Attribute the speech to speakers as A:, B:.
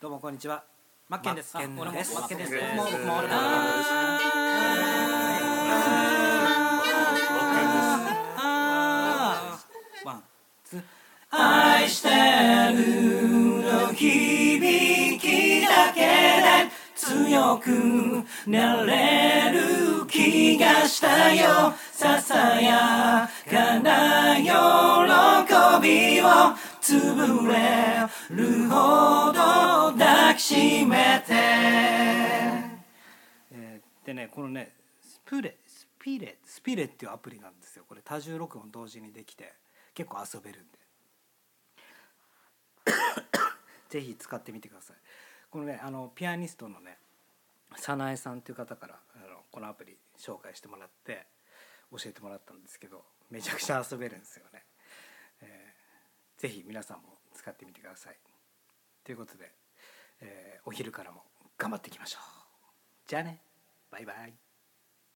A: どうもこんにちは。マッケンです。
B: マッケンです。
A: マッケンです。
B: マッケンです。
A: 僕も僕も俺もワンツー愛してるの響きだけで強くなれる気がしたよ。ささやかな喜びを潰れるほどしめて、えーでねこのねスプレスピレスピレっていうアプリなんですよ。これ多重録音同時にできて結構遊べるんで。ぜひ使ってみてください。このねあのピアニストのね早苗さんっていう方からあのこのアプリ紹介してもらって教えてもらったんですけどめちゃくちゃ遊べるんですよね、えーぜひ皆さんも使ってみてください。ということで、えーお昼からも頑張っていきましょう。じゃあね。バイバイ。